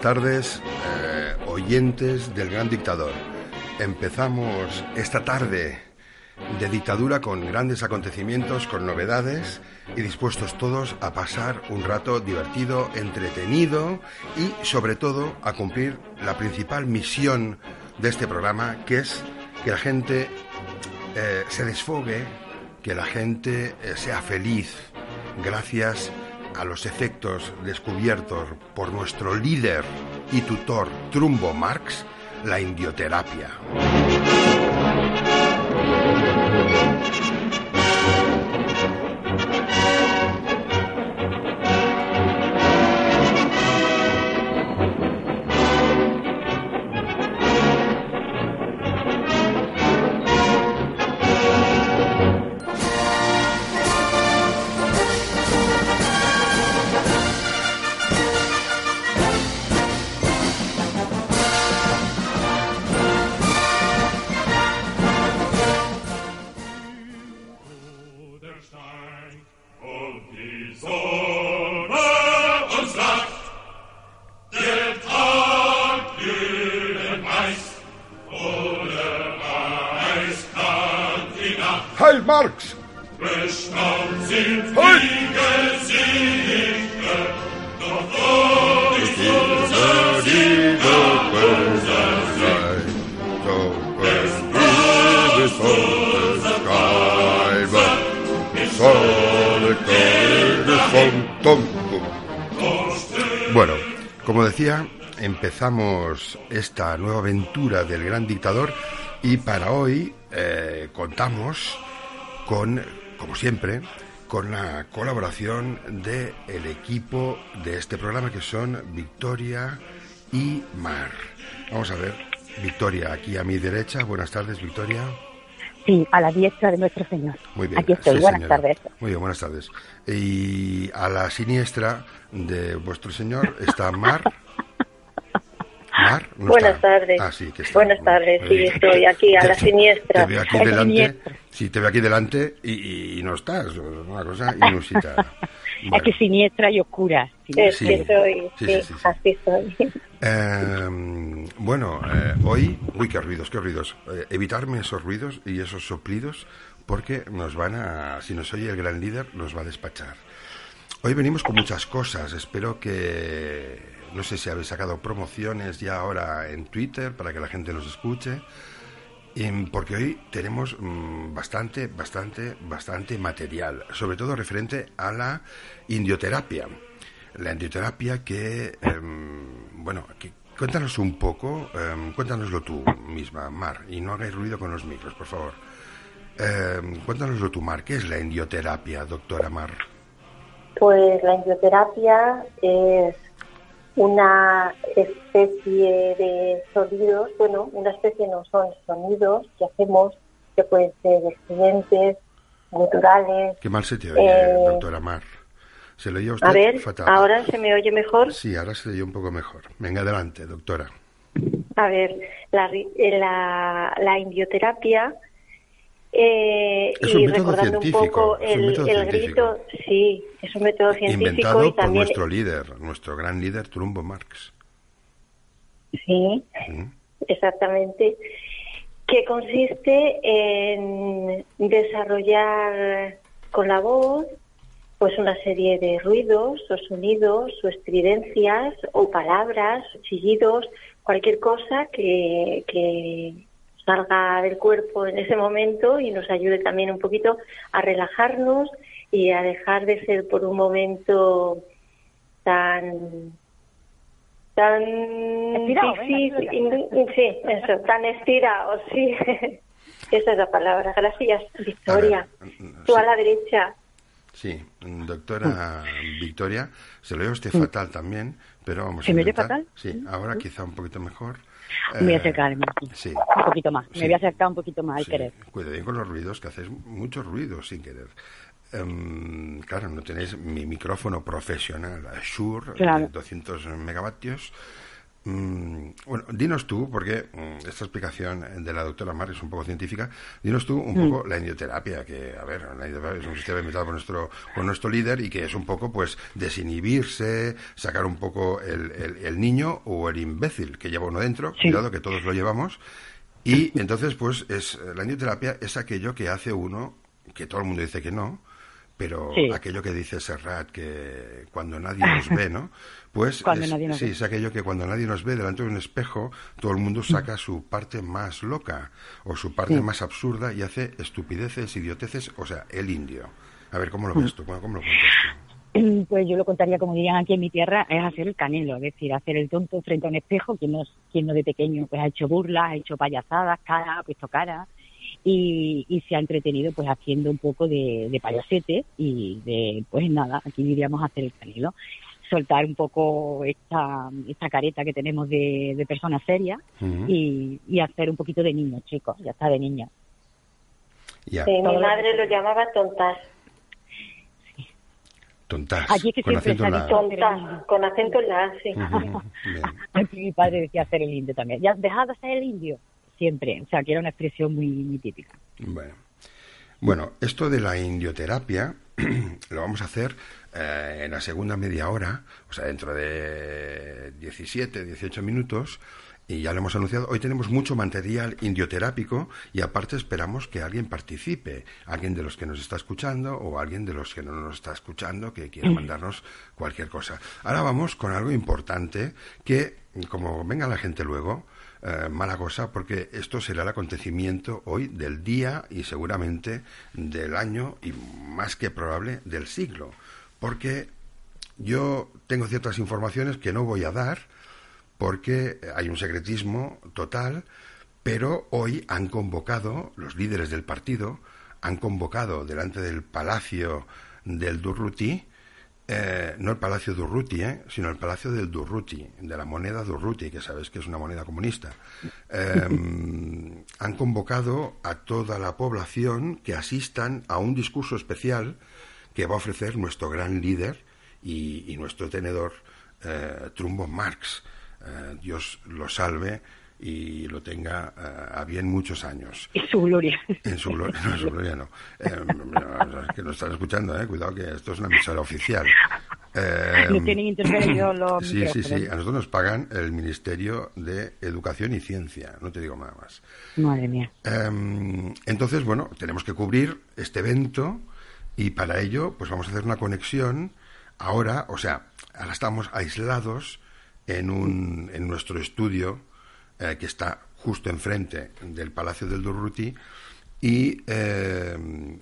Tardes, eh, oyentes del Gran Dictador. Empezamos esta tarde de dictadura con grandes acontecimientos, con novedades y dispuestos todos a pasar un rato divertido, entretenido y sobre todo a cumplir la principal misión de este programa, que es que la gente eh, se desfogue, que la gente eh, sea feliz gracias a los efectos descubiertos por nuestro líder y tutor Trumbo Marx, la indioterapia. Bueno, como decía, empezamos esta nueva aventura del gran dictador y para hoy eh, contamos con, como siempre, con la colaboración del el equipo de este programa que son Victoria y Mar. Vamos a ver, Victoria, aquí a mi derecha. Buenas tardes, Victoria. Sí, a la diestra de nuestro Señor. Muy bien. Aquí estoy. sí, buenas señora. tardes. Muy bien, buenas tardes. Y a la siniestra de vuestro Señor está Mar. Mar, no Buenas está. tardes. Ah, sí, que está. Buenas tardes, sí, Eh, estoy aquí a la siniestra. Te veo aquí delante. Sí, te veo aquí delante y, y no estás. Es una cosa inusitada. Bueno. que siniestra y oscura. Sí. soy, Sí, sí, sí, sí, sí. así soy. Eh, bueno, eh, hoy, uy, qué ruidos, qué ruidos. Eh, evitarme esos ruidos y esos soplidos porque nos van a, si nos oye el gran líder, nos va a despachar. Hoy venimos con muchas cosas. Espero que, no sé si habéis sacado promociones ya ahora en Twitter para que la gente nos escuche. Porque hoy tenemos mm, bastante, bastante, bastante material, sobre todo referente a la indioterapia. La indioterapia que, em, bueno, cuéntanos un poco, em, cuéntanoslo tú misma, Mar, y no hagáis ruido con los micros, por favor. Em, cuéntanoslo tú, Mar, ¿qué es la indioterapia, doctora Mar? Pues la indioterapia es una especie de sonidos, bueno, una especie no son sonidos que hacemos que pueden ser excelentes, guturales. Qué mal se te oye, Eh, doctora Mar. Se le oye a usted A ver, fatal. ahora se me oye mejor. Sí, ahora se le oye un poco mejor. Venga, adelante, doctora. A ver, la, la, la indioterapia, eh, Es un y método recordando un poco es un el, método el científico. grito, sí, es un método científico Inventado y por también, nuestro líder, nuestro gran líder, Trumbo Marx. sí, ¿Mm? exactamente, que consiste en desarrollar con la voz pues una serie de ruidos o sonidos o estridencias o palabras o chillidos, cualquier cosa que, que salga del cuerpo en ese momento y nos ayude también un poquito a relajarnos y a dejar de ser por un momento tan tan Estirado, venga, difícil, estirado. sí, eso, tan estirado, sí. Esa es la palabra. Gracias, Victoria. A ver, Tú a sí. la derecha. Sí, doctora Victoria, se lo oye a usted fatal también, pero vamos ¿Se a me oye intentar. fatal? Sí, ahora quizá un poquito mejor. Me voy a Eh, acercarme Sí. un poquito más. Sí. Me voy a acercar un poquito más al Sí, querer. Cuidado bien con los ruidos, que hacéis muchos ruidos sin querer. Em, claro, no tenéis mi micrófono profesional, Shure, Claro. de 200 megavatios. Mm, bueno, dinos tú, porque mm, esta explicación de la doctora Mar es un poco científica, dinos tú un Mm. poco la indioterapia, que, a ver, la indioterapia es un sistema inventado por nuestro, por nuestro líder y que es un poco, pues, desinhibirse, sacar un poco el, el- el niño o el imbécil que lleva uno dentro, Sí. cuidado que todos lo llevamos, y entonces, pues, es la indioterapia es aquello que hace uno, que todo el mundo dice que no, pero Sí. aquello que dice Serrat, que cuando nadie nos ve, ¿no? Pues Cuando es, nadie nos sí, ve. es aquello que cuando nadie nos ve delante de un espejo, todo el mundo saca su parte más loca o su parte más absurda y hace estupideces, idioteces, o sea, el indio. A ver, ¿cómo lo ves tú? ¿Cómo, cómo lo cuentas tú? Pues yo lo contaría, como dirían aquí en mi tierra, es hacer el canelo, es decir, hacer el tonto frente a un espejo, quien no, quien no de pequeño pues ha hecho burlas, ha hecho payasadas, cara, ha puesto cara, y, y se ha entretenido pues haciendo un poco de, de payasete y de, pues nada, aquí diríamos hacer el canelo, soltar un poco esta, esta careta que tenemos de, de personas serias Ujú. y, y hacer un poquito de niños, chicos, ya está de niños. Ya, Sí, mi madre lo llamaba tontas. tontas, Aquí es que con siempre acento en la... Tontas, con acento en la A, sí. Aquí mi padre decía hacer el indio también. Ya, dejad de hacer el indio. Siempre. O sea, que era una expresión muy, muy típica. Bueno. Bueno, esto de la indioterapia lo vamos a hacer eh, en la segunda media hora, o sea, dentro de 17, 18 minutos, y ya lo hemos anunciado. Hoy tenemos mucho material indioterápico y aparte esperamos que alguien participe, alguien de los que nos está escuchando o alguien de los que no nos está escuchando que quiera mandarnos cualquier cosa. Ahora vamos con algo importante que, como venga la gente luego, eh, mala cosa porque esto será el acontecimiento hoy del día y seguramente del año y más que probable del siglo. Porque yo tengo ciertas informaciones que no voy a dar porque hay un secretismo total, pero hoy han convocado, los líderes del partido, han convocado delante del Palacio del Durruti, eh, no el Palacio Durruti, eh, sino el Palacio del Durruti, de la moneda Durruti, que sabes que es una moneda comunista. Eh, han convocado a toda la población que asistan a un discurso especial que va a ofrecer nuestro gran líder y, nuestro tenedor, eh, Trumbo Marx. Dios lo salve y lo tenga eh, a bien muchos años. En su gloria. En su gloria, no, en su gloria no. Eh, que nos están escuchando, eh, cuidado que esto es una emisora oficial. Eh, no tienen intervenido los Sí, sí, sí. A nosotros nos pagan el Ministerio de Educación y Ciencia, no te digo nada más. Madre mía. Em, entonces, bueno, tenemos que cubrir este evento y para ello, pues vamos a hacer una conexión ahora, o sea, ahora estamos aislados en, un, en nuestro estudio eh, que está justo enfrente del Palacio del Durruti y eh,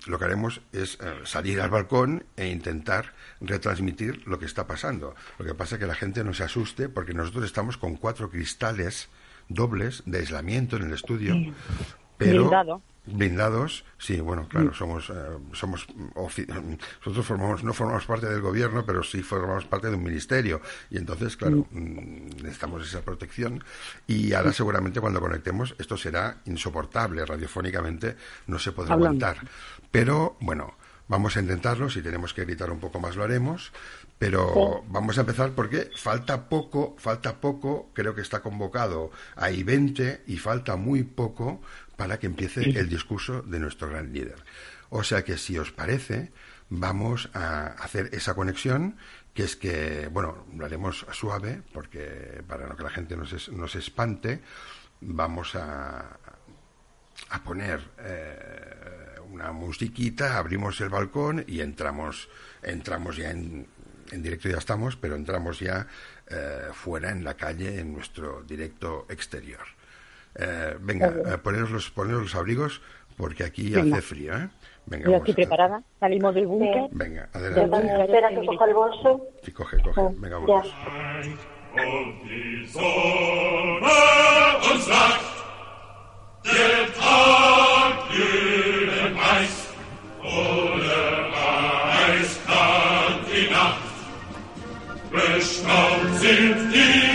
lo que haremos es eh, salir al balcón e intentar retransmitir lo que está pasando. Lo que pasa es que la gente no se asuste porque nosotros estamos con cuatro cristales dobles de aislamiento en el estudio, pero blindados sí bueno claro somos eh, somos nosotros formamos no formamos parte del gobierno pero sí formamos parte de un ministerio. Y entonces claro mm, necesitamos esa protección. Y ahora seguramente cuando conectemos esto será insoportable radiofónicamente no se podrá aguantar. Pero bueno vamos a intentarlo si tenemos que gritar un poco más lo haremos. Pero vamos a empezar porque falta poco, falta poco, creo que está convocado a I-20 y falta muy poco para que empiece el discurso de nuestro gran líder. O sea que si os parece, vamos a hacer esa conexión, que es que, bueno, lo haremos suave, porque para que la gente no se, espante, vamos a, a poner eh, una musiquita, abrimos el balcón y entramos, entramos ya en, en directo ya estamos, pero entramos ya eh, fuera en la calle en nuestro directo exterior. Eh, venga, eh, poneros, los, los abrigos porque aquí hace frío, ¿eh? Venga, Yo estoy preparada. Salimos del búnker. Venga, adelante. Espera que coja el bolso. Sí, coge, coge. Oh, venga, vamos. Bestaunt sind die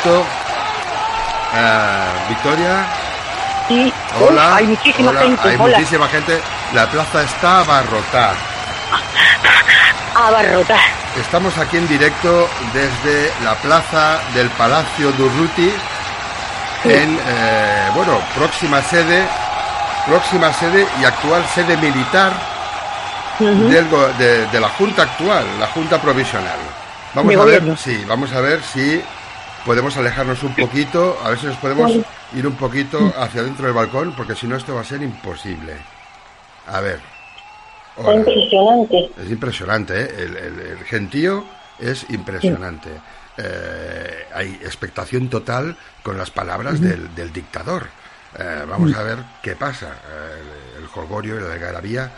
directo. Eh, Victoria. Sí. Hola. hay muchísima gente. Hay muchísima gente. La plaza está abarrotada. Abarrotada. Estamos aquí en directo desde la plaza del Palacio Durruti en, eh, bueno, próxima sede, próxima sede y actual sede militar de, la Junta actual, la Junta Provisional. Vamos a ver, sí, vamos a ver si podemos alejarnos un poquito, a ver si nos podemos ir un poquito hacia dentro del balcón, porque si no esto va a ser imposible. A ver. Es impresionante. Es impresionante, ¿eh? el, gentío es impresionante. Eh, hay expectación total con las palabras del, dictador. Eh, vamos a ver qué pasa. el, el jolgorio y la algarabía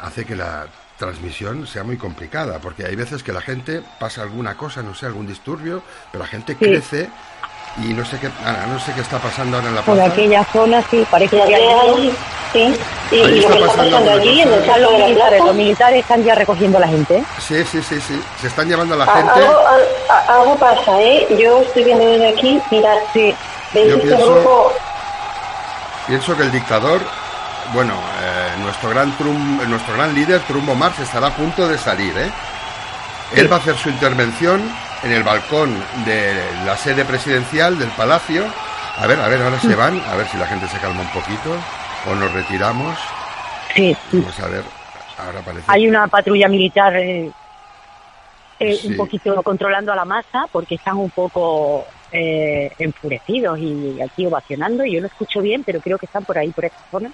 hace que la transmisión sea muy complicada, porque hay veces que la gente pasa alguna cosa, no sé, algún disturbio, pero la gente crece y no sé qué, no sé qué está pasando ahora en la plaza. En aquella zona sí, parece que hay sí. Y, lo que está pasando, allí en el salón de la Los militares están ya recogiendo a la gente. Sí, sí, sí, sí. Se están llevando a la ah, gente. Algo, algo, pasa, ¿eh? Yo estoy viendo desde aquí, mirad, sí. ¿Veis Yo este pienso, grupo? Pienso que el dictador, bueno, eh, nuestro gran trum- nuestro gran líder Trumbo Marx estará a punto de salir, ¿eh? Él va a hacer su intervención en el balcón de la sede presidencial del palacio. A ver, a ver, ahora se van, a ver si la gente se calma un poquito o nos retiramos. Sí, Vamos a ver, ahora parece. hay una patrulla militar eh, eh, Sí. un poquito controlando a la masa porque están un poco eh, enfurecidos y aquí ovacionando. Yo no escucho bien, pero creo que están por ahí, por esta zona.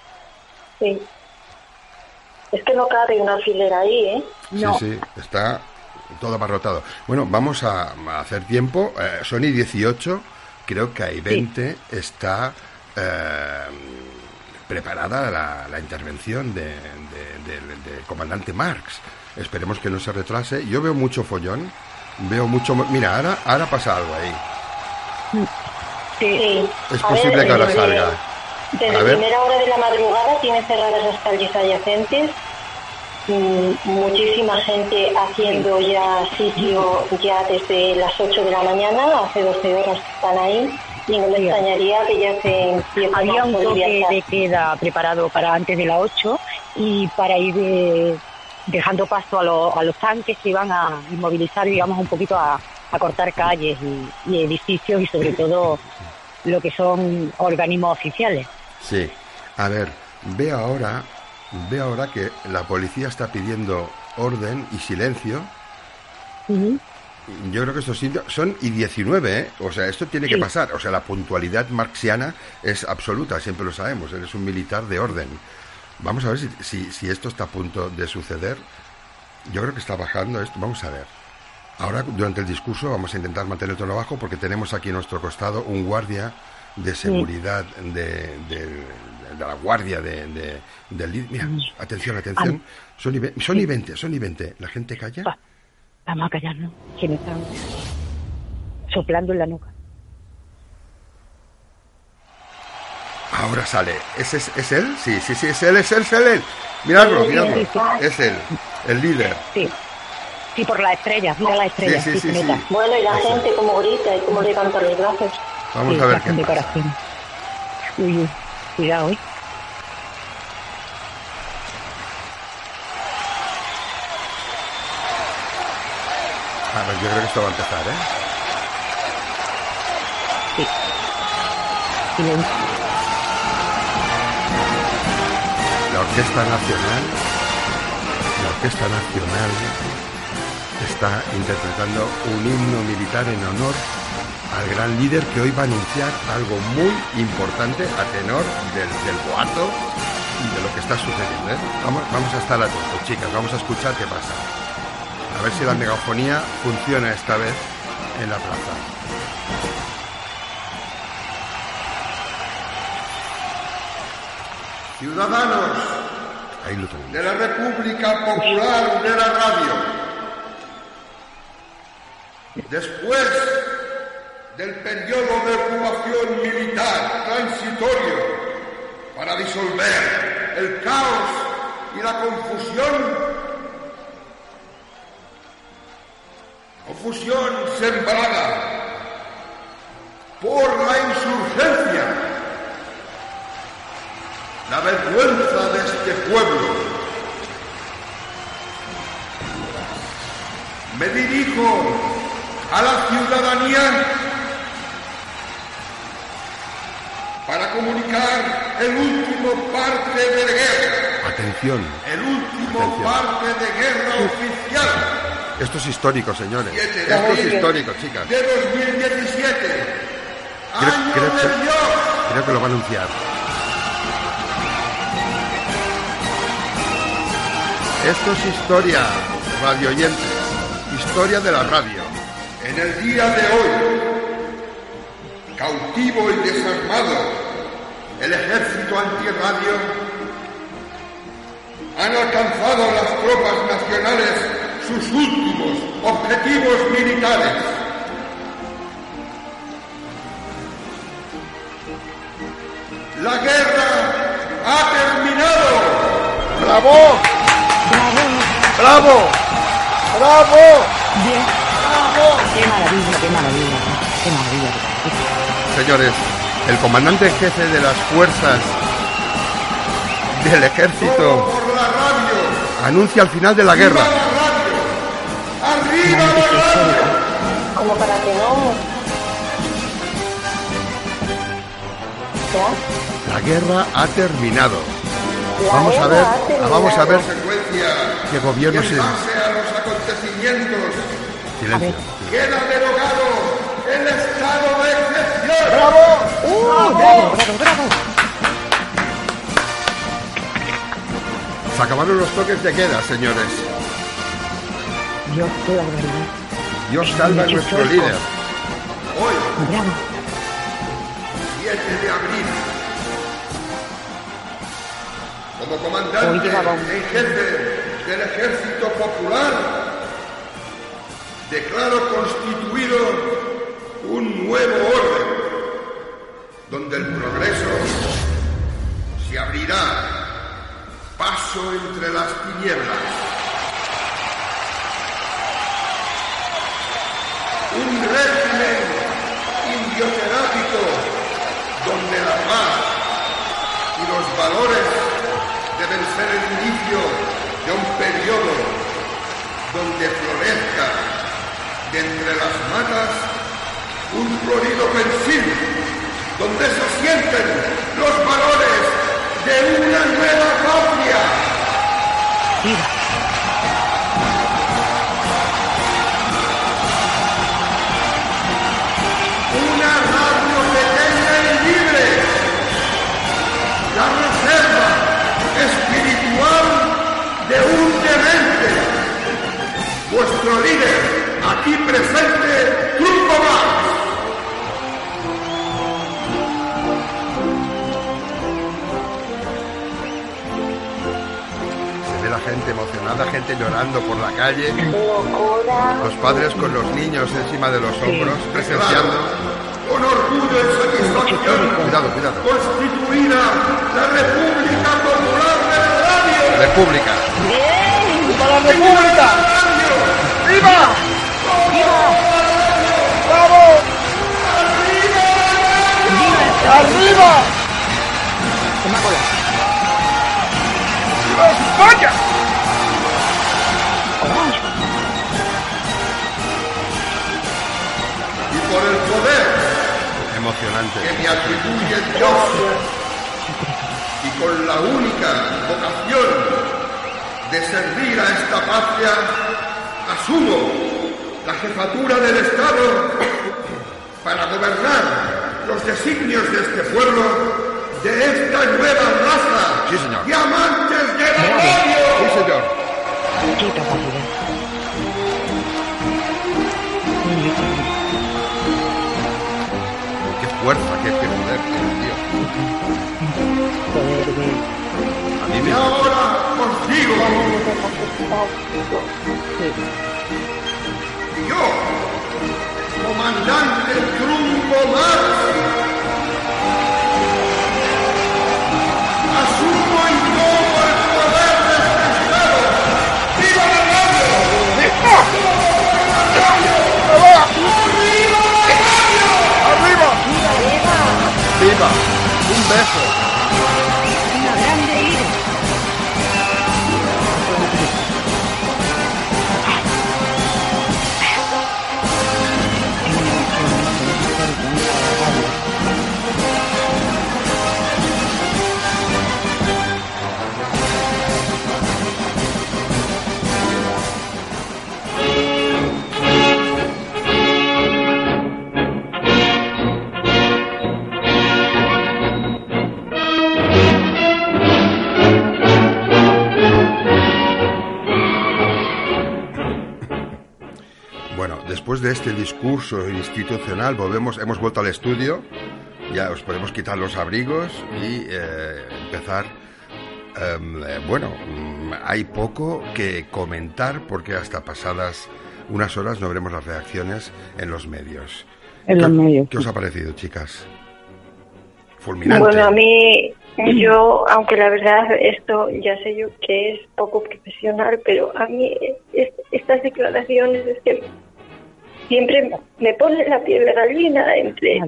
Es que no cabe una filera ahí, ¿eh? No. Sí, sí, está todo abarrotado. Bueno, vamos a, a hacer tiempo. Eh, Sony 18, creo que hay 20, está eh, preparada la, la intervención de- de- del- comandante Marx. Esperemos que no se retrase. Yo veo mucho follón, veo mucho... Mira, ahora, ahora pasa algo ahí. Sí. Es A posible ver, que ahora desde- salga. Desde A ver. primera hora de la madrugada tiene cerradas las calles adyacentes. Mm, muchísima gente haciendo ya sitio ya desde las 8 de la mañana, hace 12 horas que están ahí. Y no me Sí. extrañaría que ya se empiece Había a un toque de queda preparado para antes de las 8 y para ir eh, dejando paso a, los- a los tanques que iban a inmovilizar, digamos, un poquito a, a cortar calles y, y edificios y sobre todo lo que son organismos oficiales. Sí. A ver, ve ahora, ve ahora que la policía está pidiendo orden y silencio Yo creo que estos sitios son y 19, ¿eh? O sea, esto tiene que pasar. O sea, la puntualidad marxiana es absoluta, siempre lo sabemos. Eres un militar de orden. Vamos a ver si, si, si esto está a punto de suceder. Yo creo que está bajando esto. Vamos a ver. Ahora, durante el discurso, vamos a intentar mantener el tono bajo porque tenemos aquí a nuestro costado un guardia de seguridad de, de- de la guardia de, de- del líder. Mira, atención, atención. Son y, son y 20, son y 20. ¿La gente calla? Va, vamos a callarnos, que me están soplando en la nuca. Ahora sale. ¿Es, es, es él? Sí, sí, sí, es él, es él, es él. Miradlo, miradlo. sí, sí. Es él, el líder. Sí, sí, por las estrellas, mira las Sí, estrellas. sí, sí, sí. Bueno, y la Eso. gente como grita y cómo levanta los brazos. Vamos Sí, a ver qué pasa. Uy, uy, cuidado, ¿eh? A ver, yo creo que esto va a empezar, ¿eh? Sí. Silencio. La Orquesta Nacional, la Orquesta Nacional está interpretando un himno militar en honor al gran líder que hoy va a anunciar algo muy importante a tenor del, del boato y de lo que está sucediendo. ¿eh? Vamos, vamos a estar atentos, chicas, vamos a escuchar qué pasa. A ver si la megafonía funciona esta vez en la plaza. Ciudadanos de la República Popular de la Radio, después del periodo de ocupación militar transitorio para disolver el caos y la confusión, confusión sembrada por la insurgencia la vergüenza de este pueblo. Me dirijo a la ciudadanía comunicar el último parte de guerra, Atención. el último Atención. parte de guerra oficial Esto es histórico, señores. Esto es histórico, chicas. de 2017. Creo- Año creo que- Dios. Creo que lo va a anunciar. Esto es historia, radio oyentes. Historia de la radio. En el día de hoy, cautivo y desarmado, el ejército antirradio han alcanzado las tropas nacionales sus últimos objetivos militares. La guerra ha terminado. ¡Bravo! ¡Bravo! ¡Bravo! Bien. Qué maravilla, qué maravilla, qué maravilla. Señores, el comandante en jefe de las fuerzas del ejército anuncia el final de la guerra. ¡Arriba la radio! Como para que no. La guerra ha terminado. La Vamos a ver, vamos a ver qué gobierno se... Silencio. queda derogado Se acabaron los toques de queda, señores. Dios, qué barbaridad. Dios salva a nuestro líder. Hoy, Bravo. 7 de abril, como comandante en jefe del Ejército Popular, declaro constituido un nuevo orden, donde el progreso se abrirá entre las tinieblas. Un régimen indioterápico donde la paz y los valores deben ser el inicio de un periodo donde florezca de entre las matas un florido pensil, donde se sienten los valores de una nueva patria. ¡Viva! Una radio pequeña y libre. La reserva espiritual de un demente. Vuestro líder, aquí presente, gente emocionada, gente llorando por la calle, Locura. los padres con los niños encima de los hombros, presenciando. Con orgullo y satisfacción, Cuidado, cuidado. constituida la República Popular de la Radio. República. ¡Viva la República! ¡Viva! Atribuye Dios y con la única vocación de servir a esta patria, asumo la jefatura del Estado para gobernar los designios de este pueblo, de esta nueva raza Sí, señor. de amantes de la radio. Sí, señor. ¡Qué capacidad! Fuerza, qué, qué poder, tío. Poder de... A mí Y me... ahora os digo, yo, comandante Trumpo Marx, ¡Viva! De este discurso institucional, volvemos, hemos vuelto al estudio, ya os podemos quitar los abrigos y eh, empezar. em, eh, bueno, mm, hay poco que comentar porque hasta pasadas unas horas no veremos las reacciones en los medios. En ¿Qué- los medios, ¿Qué os ha parecido, chicas? Fulminante. Bueno, a mí, yo, aunque la verdad esto ya sé yo que es poco profesional, pero a mí es- estas declaraciones es que siempre me pone la piel de gallina entre,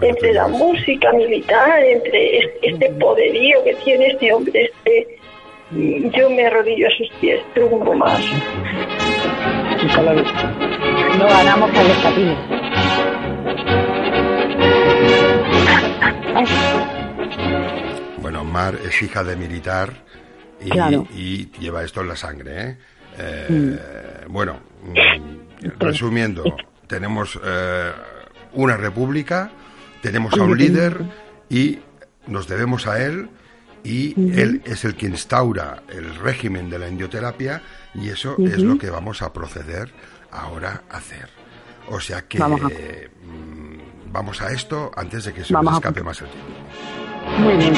entre la música militar, entre es- este poderío que tiene este hombre, este yo me arrodillo a sus pies, trunco más. No ganamos con los patines. Bueno, Mar es hija de militar y, Claro. y lleva esto en la sangre. ¿eh? Eh, Bueno, mm, resumiendo, tenemos eh, una república, tenemos a un líder y nos debemos a él y él es el que instaura el régimen de la indioterapia y eso es lo que vamos a proceder ahora a hacer. O sea que Vamos a- mm, vamos a esto antes de que se nos a- escape más el tiempo. muy bien.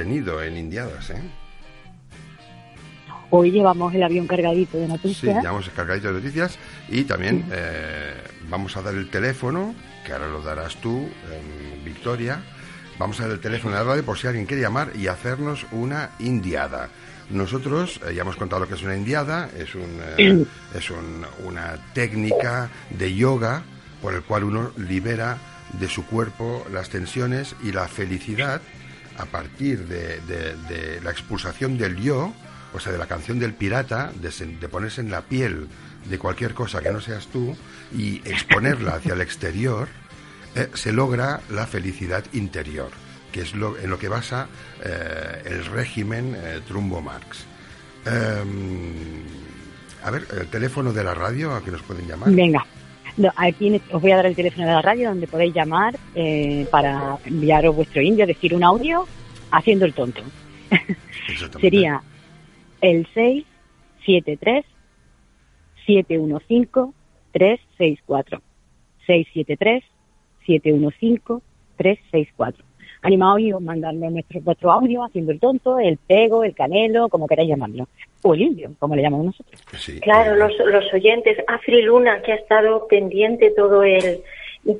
Contenido en Indiadas, ¿eh? Hoy llevamos el avión cargadito de Sí, noticias. ya hemos cargadito de noticias y también eh, vamos a dar el teléfono, que ahora lo darás tú, em, Victoria. Vamos a dar el teléfono de la radio por si alguien quiere llamar y hacernos una indiada. Nosotros eh, ya hemos contado lo que es una indiada, es, un, eh, es un- una técnica de yoga por el cual uno libera de su cuerpo las tensiones y la felicidad a partir de, de- la expulsación del yo, o sea, de la canción del pirata, de, de ponerse en la piel de cualquier cosa que no seas tú y exponerla hacia el exterior, eh, se logra la felicidad interior, que es lo, en lo que basa eh, el régimen eh, Trumbo Marx. Em, a ver, el teléfono de la radio a que nos pueden llamar. Venga, no, aquí os voy a dar el teléfono de la radio donde podéis llamar eh, para enviaros vuestro indio, decir un audio haciendo el tonto. Sería el 673 715 364. 673 715 364. Animaos y os mandarnos nuestro, vuestro audio haciendo el tonto, el pego, el canelo, como queráis llamarlo. O el indio, como le llamamos nosotros. Sí, Claro, eh, los, los oyentes, Afri Luna, que ha estado pendiente todo el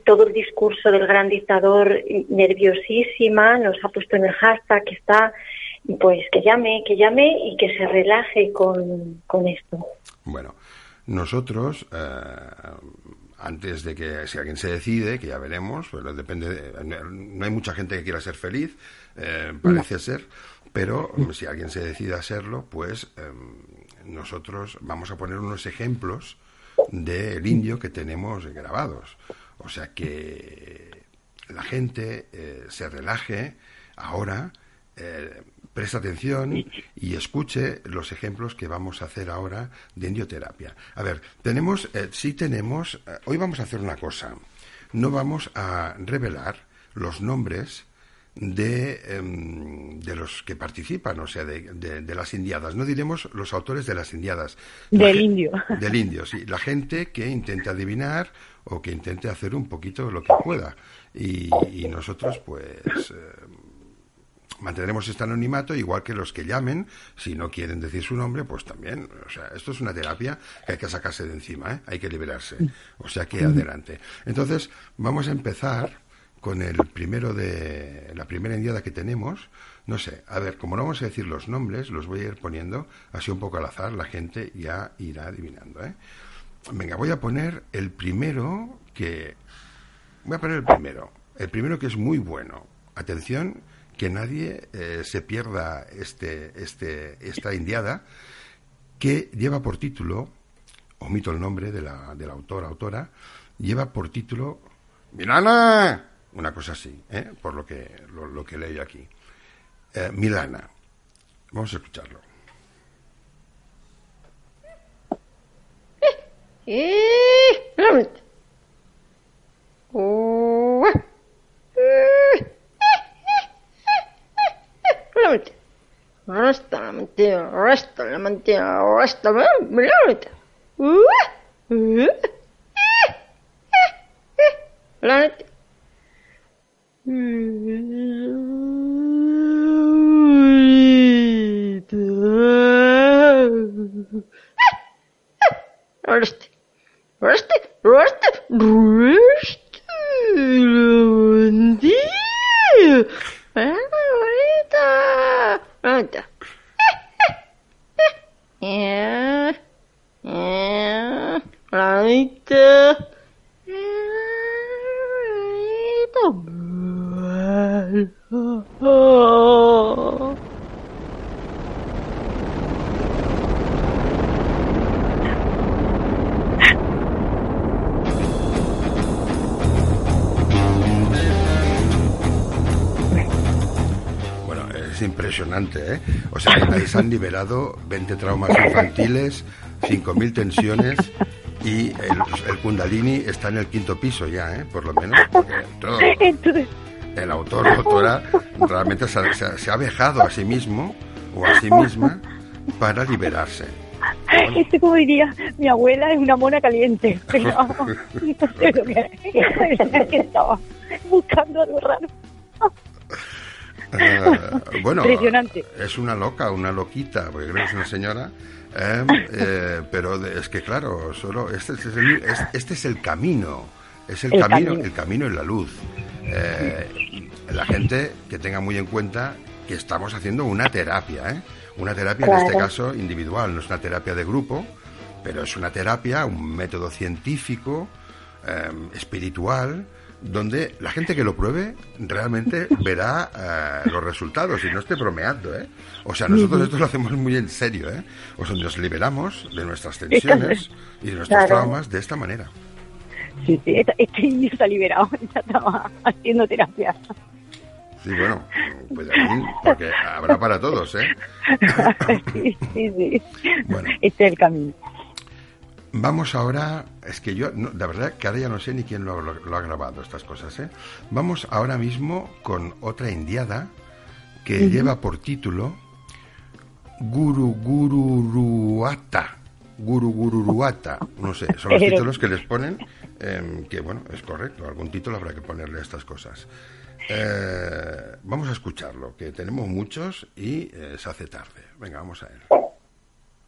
todo el discurso del gran dictador, nerviosísima, nos ha puesto en el hashtag que está, pues que llame, que llame y que se relaje con, con esto. Bueno, nosotros, eh, antes de que si alguien se decide, que ya veremos, pero depende, de- no hay mucha gente que quiera ser feliz, eh, parece ser, pero mm, si alguien se decide a serlo, pues eh, nosotros vamos a poner unos ejemplos del indio que tenemos grabados. O sea que la gente eh, se relaje ahora, eh, preste atención y escuche los ejemplos que vamos a hacer ahora de indioterapia. A ver, tenemos, eh, sí tenemos, eh, hoy vamos a hacer una cosa. No vamos a revelar los nombres de, em, de los que participan, o sea, de, de- de las indiadas. No diremos los autores de las indiadas. La Del indio. Del indio, sí. La gente que intente adivinar o que intente hacer un poquito lo que pueda. Y, y nosotros, pues, eh, mantendremos este anonimato, igual que los que llamen, si no quieren decir su nombre, pues también. O sea, esto es una terapia que hay que sacarse de encima, ¿eh? hay que liberarse. O sea que adelante. Entonces, vamos a empezar con el primero de la primera indiada que tenemos. No sé, a ver, como no vamos a decir los nombres, los voy a ir poniendo así un poco al azar, la gente ya irá adivinando, ¿eh? Venga, voy a poner el primero que Voy a poner el primero. El primero que es muy bueno. Atención, que nadie eh, se pierda este, este, esta indiada, que lleva por título, omito el nombre de la, autora, lleva por título Milana, una cosa así, ¿eh? por lo que, lo, que leo aquí. Eh, Milana. Vamos a escucharlo. minutit. Rasta mentira, rasta la mentira, rasta la minutit. La neta. Rasta. Rasta, rasta, rasta la mentira. Pronto. Yeah. Yeah. Lavandia. Oh. Es impresionante, ¿eh? O sea, ahí se han liberado 20 traumas infantiles, 5.000 tensiones y el, el Kundalini está en el quinto piso ya, ¿eh? Por lo menos. todo- el autor o autora realmente se ha, se ha- vejado a sí mismo o a sí misma para liberarse. esto como diría mi abuela es una mona caliente. Pero no sé lo que es. que estaba buscando algo raro. Eh, bueno, es una loca, una loquita, porque creo que es una señora. eh, eh, pero de- es que claro, solo este es el, es- este es el camino, es el, El camino, camino. el camino es la luz. Eh, la gente que tenga muy en cuenta que estamos haciendo una terapia, ¿eh? una terapia en este caso individual, no es una terapia de grupo, pero es una terapia, un método científico, eh, espiritual, donde la gente que lo pruebe realmente verá eh, los resultados y no esté bromeando, ¿eh? O sea, nosotros esto lo hacemos muy en serio, ¿eh? O sea, nos liberamos de nuestras tensiones y de nuestros Claro. traumas de esta manera. Sí, sí, este indio está liberado. Ya estaba haciendo terapia. Sí, bueno, cuidadín, porque habrá para todos, ¿eh? Sí, sí, sí. Bueno. Este es el camino. Vamos ahora, es que yo, no, la verdad que ahora ya no sé ni quién lo, lo- lo ha grabado estas cosas, ¿eh? Vamos ahora mismo con otra indiada que lleva por título Guru Gururuata. Guru Gururuata. No sé, son los títulos que les ponen, em, que bueno, es correcto, algún título habrá que ponerle a estas cosas. Eh, vamos a escucharlo, que tenemos muchos y eh, se hace tarde. Venga, vamos a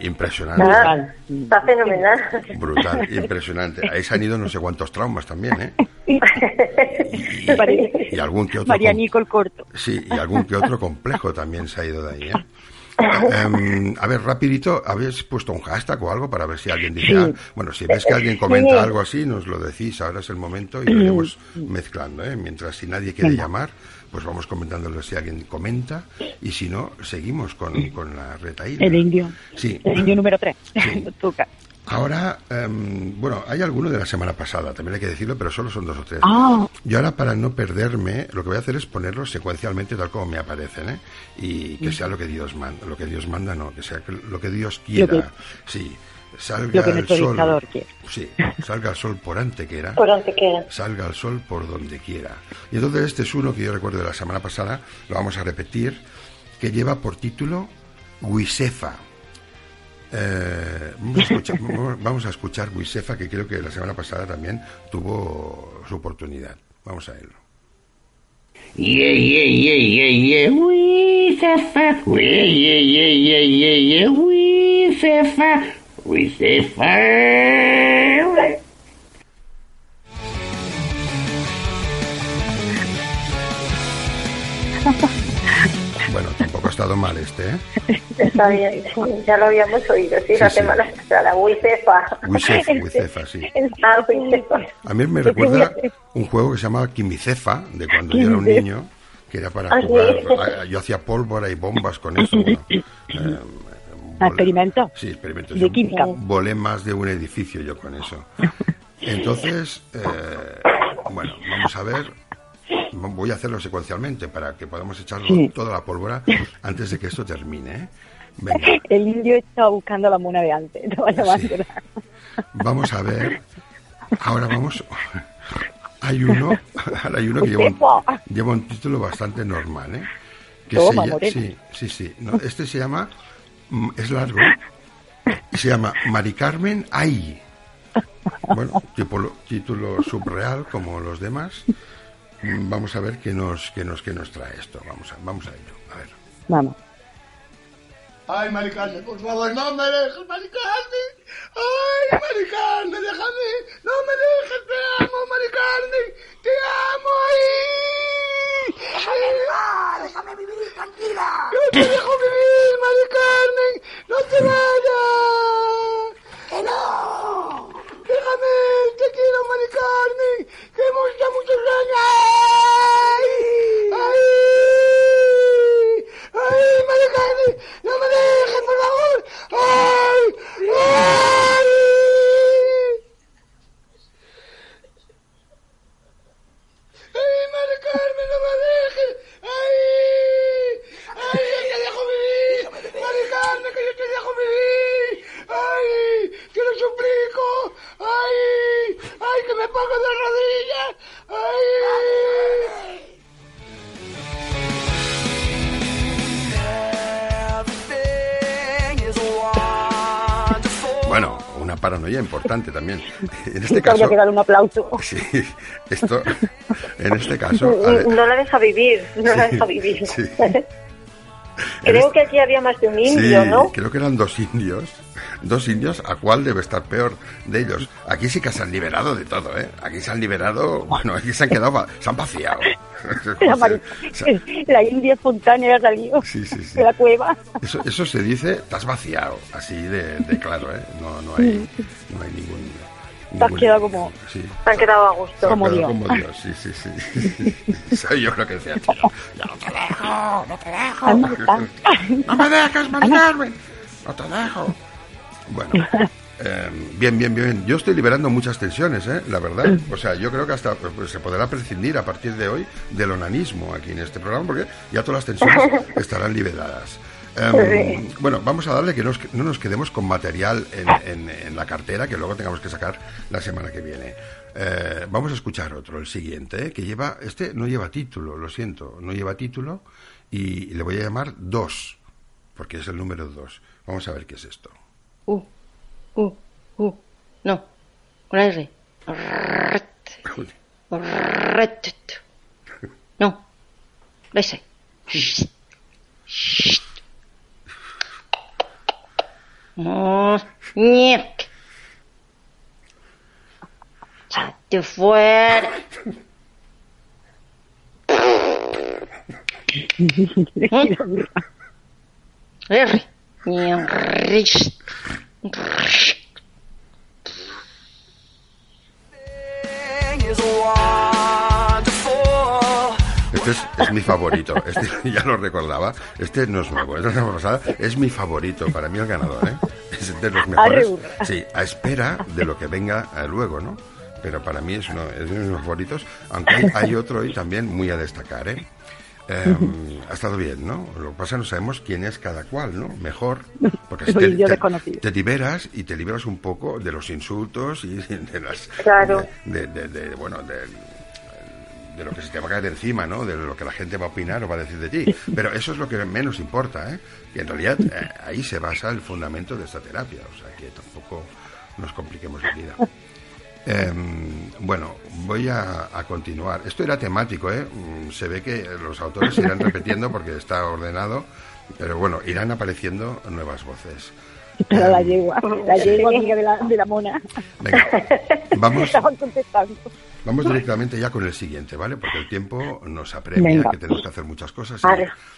impresionante. Ah, está fenomenal. Brutal, impresionante. Ahí se han ido no sé cuántos traumas también, ¿eh? Y, algún que otro. María com- Nico el corto. Sí, y algún que otro complejo también se ha ido de ahí, ¿eh? Em, a ver, rapidito, ¿habéis puesto un hashtag o algo para ver si alguien dice, Sí. ah, bueno, si ves que alguien comenta Sí. algo así, nos lo decís, ahora es el momento y lo iremos mezclando, ¿eh? Mientras si nadie quiere Venga. llamar, pues vamos comentándolo si alguien comenta y si no, seguimos con, con la retaíla. El indio. Sí. El indio número 3. Sí. Ahora, em, bueno, hay alguno de la semana pasada, también hay que decirlo, pero solo son dos o tres. Ah, Yo ahora, para no perderme, lo que voy a hacer es ponerlos secuencialmente tal como me aparecen, ¿eh? Y que sea lo que Dios manda. Lo que Dios manda, no, que sea que- lo que Dios quiera. Sí, salga Lo que el nuestro sol. dictador quiere. Sí, salga el sol por antequera. Por donde quiera. Salga el sol por donde quiera. Y entonces este es uno que yo recuerdo de la semana pasada, lo vamos a repetir, que lleva por título Wisefa. Eh, vamos, a escuchar, vamos a escuchar Wisefa, que creo que la semana pasada también tuvo su oportunidad. Vamos a ello. Yeah, yeah, yeah, yeah, yeah, Zephyr. Yeah, yeah, yeah, yeah, yeah, yeah, we Zephyr. Bueno, tampoco ha estado mal este, ¿eh? Está bien, sí, ya lo habíamos oído, sí, la Sí, sí. semana pasada. Wicefa. Wisefa, Wisefa, sí. Ah, Wicefa. A mí me recuerda un juego que se llamaba Quimicefa, de cuando yo era un niño, que era para Ah, sí. jugar. Yo hacía pólvora y bombas con eso. bueno. Eh, Ah, experimento. Sí, experimentos. De Yo química. Volé más de un edificio yo con eso. Entonces, eh, bueno, vamos a ver. Voy a hacerlo secuencialmente para que podamos echarlo Sí. toda la pólvora antes de que esto termine. ¿eh? Venga. El indio estaba buscando la mona de antes. Estaba llamándola. Vamos a ver. Ahora vamos. Hay uno, hay uno que lleva un, Josefa. lleva un título bastante normal, ¿eh? Que Toma, sí, sí, sí. No, este se llama, es largo, y se llama Mari Carmen Ay. Bueno, tipo- título subreal como los demás. Mm, Vamos a ver qué nos, qué nos, qué nos trae esto. Vamos a, vamos a ello. A ver. Vamos. Ay, Maricarne, por favor, no me dejes, Maricarne. Ay, Maricarne, déjame. No me dejes, te amo, Maricarne. Te amo. Ay. Déjame, déjame vivir, tranquila. Yo te dejo vivir, Maricarne. No te vayas. Que no. Déjame, te quiero, Maricarne. Que hemos muchos años. Ay. Ay. ¡Ay, Carmen! ¡No me dejes, por favor! ¡Ay! ¡Ay! ¡Ay, María Carmen, no me dejes! ¡Ay! ¡Ay, yo te dejo vivir! ¡María Carmen, que yo te dejo vivir! ¡Ay! ¡Te lo suplico! ¡Ay! ¡Ay, que me pongo de rodillas! ¡Ay! Bueno, una paranoia importante también. En este Habría caso, que dar un aplauso. sí, esto, en este caso, No la deja vivir, no la deja vivir. sí. Creo que aquí había más de un indio, sí, ¿no? creo que eran dos indios. Dos indios, ¿a cuál debe estar peor de ellos? Aquí sí que se han liberado de todo, ¿eh? Aquí se han liberado, bueno, aquí se han quedado, se han vaciado. La, india espontánea ha salido Sí, sí, sí. de la cueva. Eso, eso se dice, te has vaciado, así de, de claro, ¿eh? No, no hay, no hay ningún... Te has quedado como- Sí. Quedado a gusto. Como Dios. Como Dios, sí, sí, sí. Soy yo lo que decía, tío. Ya no te dejo, no te dejo. No me dejes, Mari Carmen. No te dejo. Bueno, eh, bien, bien, bien. Yo estoy liberando muchas tensiones, ¿eh? La verdad. O sea, yo creo que hasta pues, se podrá prescindir a partir de hoy del onanismo aquí en este programa, porque ya todas las tensiones estarán liberadas. Em, bueno, vamos a darle que nos- no nos quedemos con material en, en- en la cartera que luego tengamos que sacar la semana que viene. Eh, vamos a escuchar otro, el siguiente, que lleva, este no lleva título, lo siento, no lleva título y le voy a llamar dos, porque es el número dos. Vamos a ver qué es esto. U, U, U. No, con R. No, S. Нет. Ты fuera. is wild. Este es, es mi favorito. Este ya lo recordaba. Este no es nuevo. Es de la semana pasada. Es mi favorito. Para mí el ganador, ¿eh? Es de los mejores. Sí, a espera de lo que venga eh, luego, ¿no? Pero para mí es uno es de mis favoritos. Aunque hay, hay otro hoy también muy a destacar, ¿eh? Em, ha estado bien, ¿no? Lo que pasa es que no sabemos quién es cada cual, ¿no? Mejor, porque te, yo te- te liberas y te liberas un poco de los insultos y de las... Claro. De, de- de- bueno, de, de lo que se te va a caer encima, ¿no? De lo que la gente va a opinar o va a decir de ti. Pero eso es lo que menos importa, ¿eh? Que en realidad eh, ahí se basa el fundamento de esta terapia. O sea, que tampoco nos compliquemos la vida. Em, bueno, voy a, a continuar. Esto era temático, ¿eh? Mm, Se ve que los autores irán repitiendo porque está ordenado, pero bueno, irán apareciendo nuevas voces. La yegua, la yegua amiga de la, de la mona. Venga, vamos, Estaban contestando. vamos directamente ya con el siguiente, ¿vale? Porque el tiempo nos apremia, Venga. que tenemos que hacer muchas cosas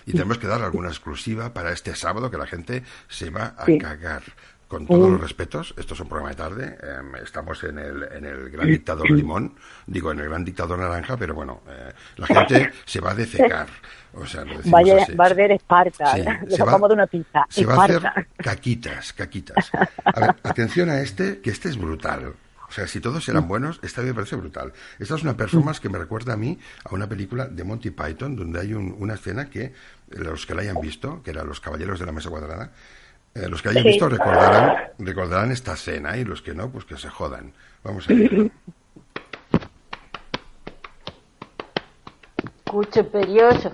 y, y tenemos que dar alguna exclusiva para este sábado que la gente se va a Sí. cagar. Con todos los respetos, esto es un programa de tarde, em, estamos en el, en el gran dictador limón, digo en el gran dictador naranja, pero bueno, eh, la gente se va a defecar. O sea, lo Vaya, así. va a arder Esparta. Sí, va- sacamos de una pizza. Se va a Esparta. hacer caquitas, caquitas. A ver, atención a este, que este es brutal. O sea, si todos eran buenos, esta me parece brutal. Esta es una performance que me recuerda a mí a una película de Monty Python, donde hay un- una escena que los que la hayan visto, que eran los caballeros de la mesa cuadrada, eh, los que hayan Sí. visto recordarán, recordarán esta escena y los que no, pues que se jodan. Vamos a ver. Escucha, imperioso.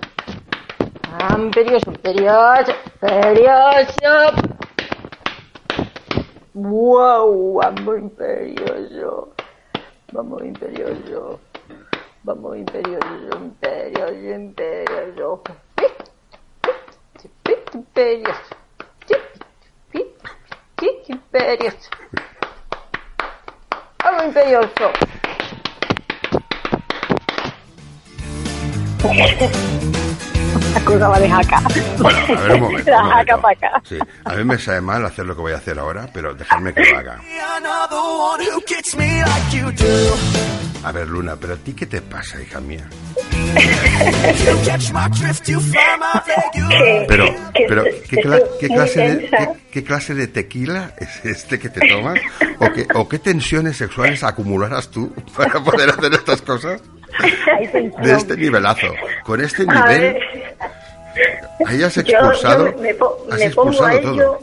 Imperioso, imperioso, imperioso. Wow, vamos imperioso. Vamos imperioso. Vamos imperioso, imperioso, imperioso. Imperioso. Imperioso. Vamos imperioso. La cosa va de jaca. Bueno, a ver un momento. La jaca para acá. Sí, a mí me sabe mal hacer lo que voy a hacer ahora, pero dejadme que lo haga. A ver, Luna, pero a ti qué te pasa, hija mía? Pero, pero ¿qué, cla- qué clase de, qué, qué clase de tequila es este que te tomas? ¿O qué, ¿O qué tensiones sexuales acumularás tú para poder hacer estas cosas? De este nivelazo. Con este nivel, ahí has expulsado, yo me, po- has me pongo a expulsado ello,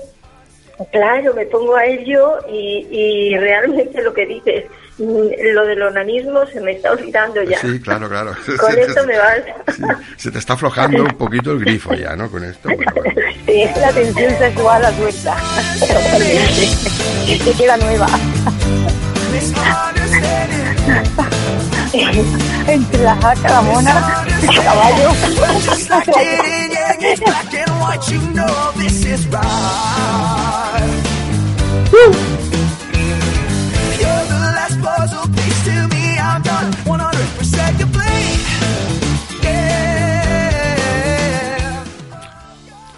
todo. claro, me pongo a ello y, y realmente lo que dices, lo del onanismo se me está olvidando ya. Sí, claro, claro. Con esto me vas. sí, se te está aflojando un poquito el grifo ya, ¿no? Con esto, bueno, bueno. Sí, la tensión sexual. Totalmente. Que queda nueva. Entre la jaca, la mona, el caballo.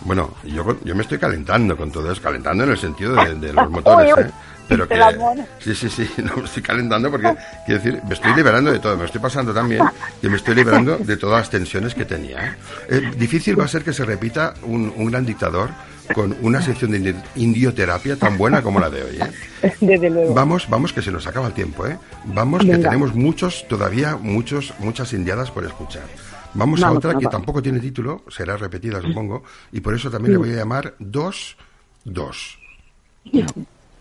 Bueno, yo, yo me estoy calentando con todo eso, calentando en el sentido de, de los motores, ¿eh? Pero que, sí, sí, sí, no me estoy calentando porque, quiero decir, me estoy liberando de todo, me estoy pasando también que me estoy liberando de todas las tensiones que tenía. ¿eh? Eh, difícil va a ser que se repita un, un gran dictador con una sección de indi- indioterapia tan buena como la de hoy, ¿eh? Desde luego. Vamos, vamos, que se nos acaba el tiempo, ¿eh? Vamos, que tenemos muchos, todavía muchos, muchas indiadas por escuchar. Vamos, a otra que vamos. tampoco tiene título, será repetida, supongo, y por eso también le voy a llamar Dos, Dos.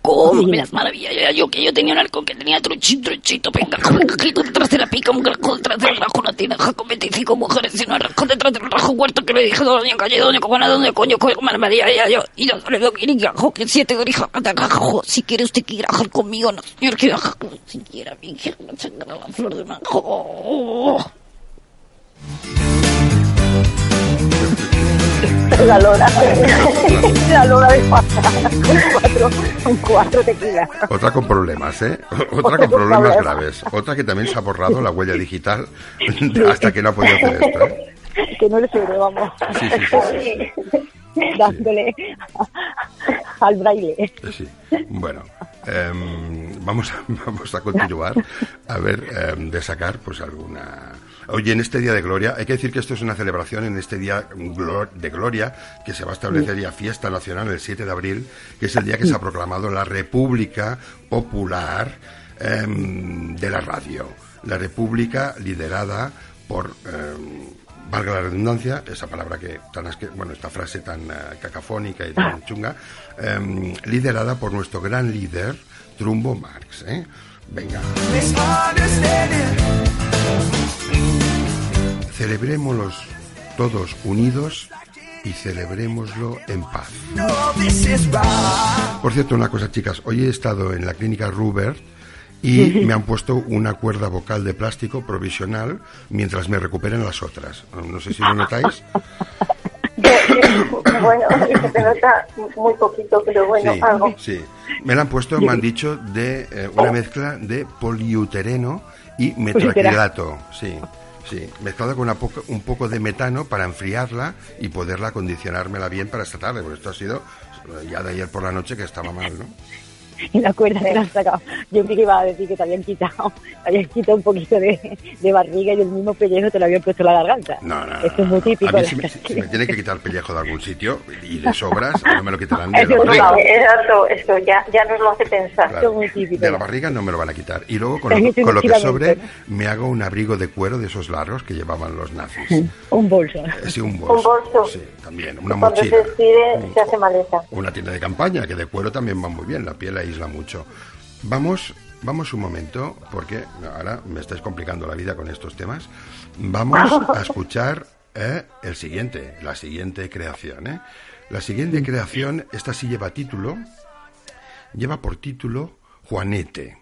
¿Cómo? Me das maravilla. Yo, yo que yo tenía un arco que tenía truchito, truchito, venga, cajito detrás de la pica, un rajo detrás del rajo, una tinaja con 25 mujeres, y un rajo detrás del rajo cuarto que le dije, doña calle, doña cobana, doña coño, coño, madre María, ya, yo, y yo le doy guirigajo, que siete grija, catacajo, si quiere usted que irajar conmigo, no, señor, que irajar, si quiera, mi hija, la flor de manjo. La lora. La lora de cuatro, con cuatro tequilas. Otra con problemas, ¿eh? Otra con problemas graves. Otra que también se ha borrado la huella digital hasta que no ha podido hacer esto. ¿eh? Que no le sobre, vamos. Sí, sí, sí, Dándole al braille. Sí. Bueno, em, vamos, a, vamos a continuar a ver em, de sacar pues alguna... Oye, en este Día de Gloria, hay que decir que esto es una celebración en este Día de Gloria, que se va a establecer ya fiesta nacional el 7 de abril, que es el día que se ha proclamado la República Popular em, de la Radio. La República liderada por... em, valga la redundancia, esa palabra que tan asque- bueno, esta frase tan eh, cacafónica y tan chunga, em, liderada por nuestro gran líder, Trumbo Marx. ¿eh? Venga, celebrémoslos todos unidos y celebrémoslo en paz. Por cierto, una cosa, chicas, hoy he estado en la clínica Rubert y me han puesto una cuerda vocal de plástico provisional mientras me recuperen las otras. No sé si lo notáis. Bueno, se te nota muy poquito, pero bueno, sí, algo. sí. Me la han puesto, me han dicho, de eh, una mezcla de poliutereno y metraquilato. Sí, sí. Mezclada con una poco- un poco de metano para enfriarla y poderla acondicionármela bien para esta tarde, porque esto ha sido ya de ayer por la noche que estaba mal, ¿no? Y la cuerda te la has sacado. Yo creí que iba a decir que te habían quitado, te habían quitado un poquito de, de barriga y el mismo pellejo te lo habían puesto en la garganta. No, no, Esto es muy típico. A mí si me, si me tiene que quitar el pellejo de algún sitio y de sobras, no me lo quitarán de Eso la es barriga. exacto, esto ya, ya nos lo hace pensar. Claro. De la barriga no me lo van a quitar. Y luego con lo, con lo que sobre ¿no? me hago un abrigo de cuero de esos largos que llevaban los nazis. Un bolso. Sí, un Un bolso. bolso. Sí, también. Una Cuando mochila. se estire, se hace maleta. Una tienda de campaña, que de cuero también va muy bien, la piel aísla mucho. Vamos, vamos un momento, porque ahora me estáis complicando la vida con estos temas. Vamos a escuchar eh, el siguiente, la siguiente creación. ¿eh? La siguiente creación, esta sí lleva título, lleva por título Juanete.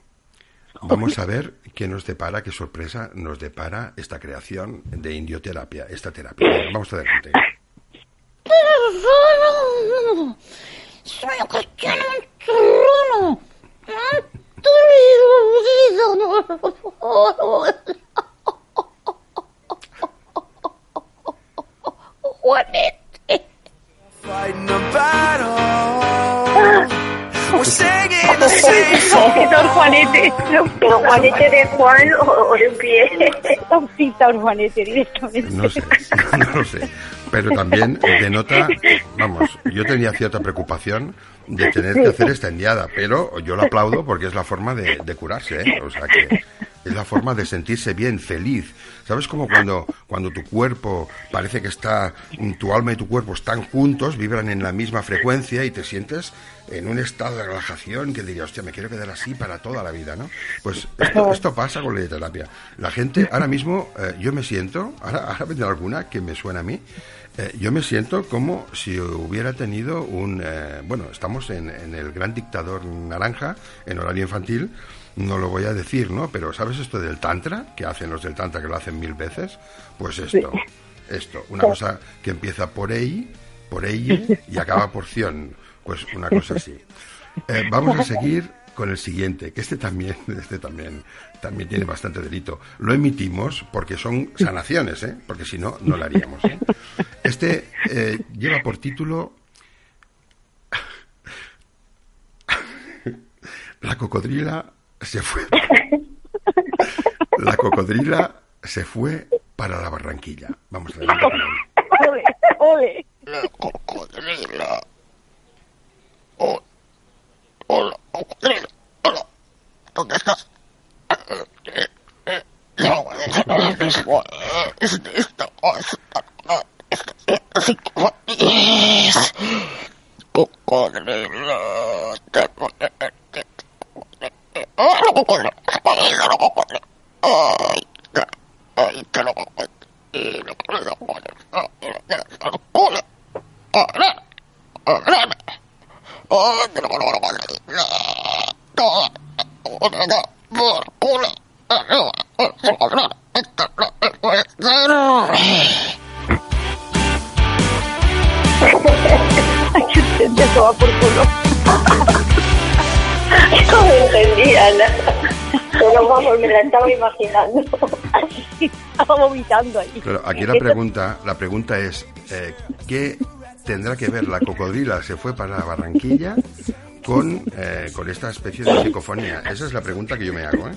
Vamos a ver qué nos depara, qué sorpresa nos depara esta creación de indioterapia, esta terapia. Vamos adelante. Perdón. Soy un cristiano trono. Juanete. Fighting a battle. Don Juanete. Pero Juanete de Juan o, o de un pie. Bautista un Juanete directamente. No sé, no lo sé. Pero también denota, vamos, yo tenía cierta preocupación de tener que hacer esta endiada, pero yo lo aplaudo porque es la forma de, de curarse, ¿eh? O sea que es la forma de sentirse bien, feliz. ¿Sabes como cuando, cuando tu cuerpo parece que está, tu alma y tu cuerpo están juntos, vibran en la misma frecuencia y te sientes en un estado de relajación que diría, hostia, me quiero quedar así para toda la vida, ¿no? Pues esto, esto pasa con la terapia. La gente, ahora mismo, eh, yo me siento, ahora, ahora vendrá alguna que me suena a mí, eh, yo me siento como si hubiera tenido un... eh, bueno, estamos en, en el gran dictador naranja, en horario infantil, no lo voy a decir, ¿no? Pero ¿sabes esto del tantra? Que hacen los del tantra, que lo hacen mil veces. Pues esto, esto, una cosa que empieza por ahí, por ella y acaba por ción. Pues una cosa así. Eh, vamos a seguir con el siguiente, que este también, este también, también tiene bastante delito. Lo emitimos porque son sanaciones, ¿eh? Porque si no, no lo haríamos. ¿eh? Este eh, lleva por título La cocodrila se fue. La cocodrila se fue para la Barranquilla. Vamos a ver. Ole, ole. La cocodrila. Oh, hola, cocodrila. Hola. ¿Dónde estás? Eh, ¡La cocodrila! ¡La cocodrila! Te toma por culo. No me entendía nada. Pero vamos, me la estaba imaginando. Estaba vomitando ahí. Pero aquí la pregunta, la pregunta es, eh, ¿qué tendrá que ver la cocodrila se fue para Barranquilla con, eh, con esta especie de psicofonía? Esa es la pregunta que yo me hago, ¿eh?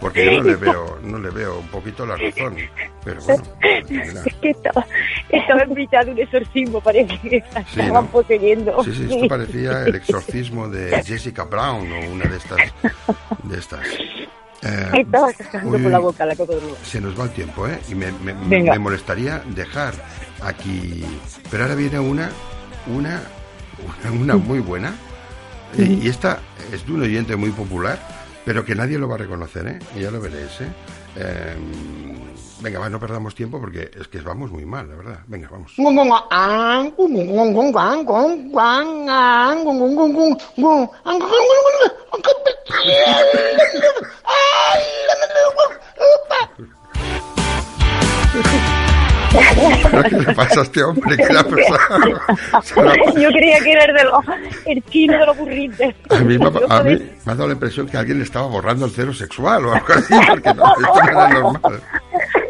Porque yo no le veo, no le veo un poquito la razón. Pero bueno, mira. Es que estaba, estaba en mitad de un exorcismo, parece que Sí, estaban ¿no? poseyendo. Sí, sí, esto parecía el exorcismo de Jessica Brown o una de estas. De estas. Eh, Estaba uy, por la boca la cocodrila. Se nos va el tiempo, ¿eh? Y me, me- me molestaría dejar aquí. Pero ahora viene una, una, una, una muy buena. Eh, y esta es de un oyente muy popular, pero que nadie lo va a reconocer, ¿eh? Y ya lo veréis, ¿eh? Eh, venga, va, no perdamos tiempo porque es que vamos muy mal, la verdad. Venga, vamos. ¿Pero qué le pasa a este hombre? ¿Qué le ha pasado? Yo creía que era el, de los, el chino de los burritos. A mí, me a mí me ha dado la impresión que alguien le estaba borrando el cero sexual o algo así, porque no, esto no era normal.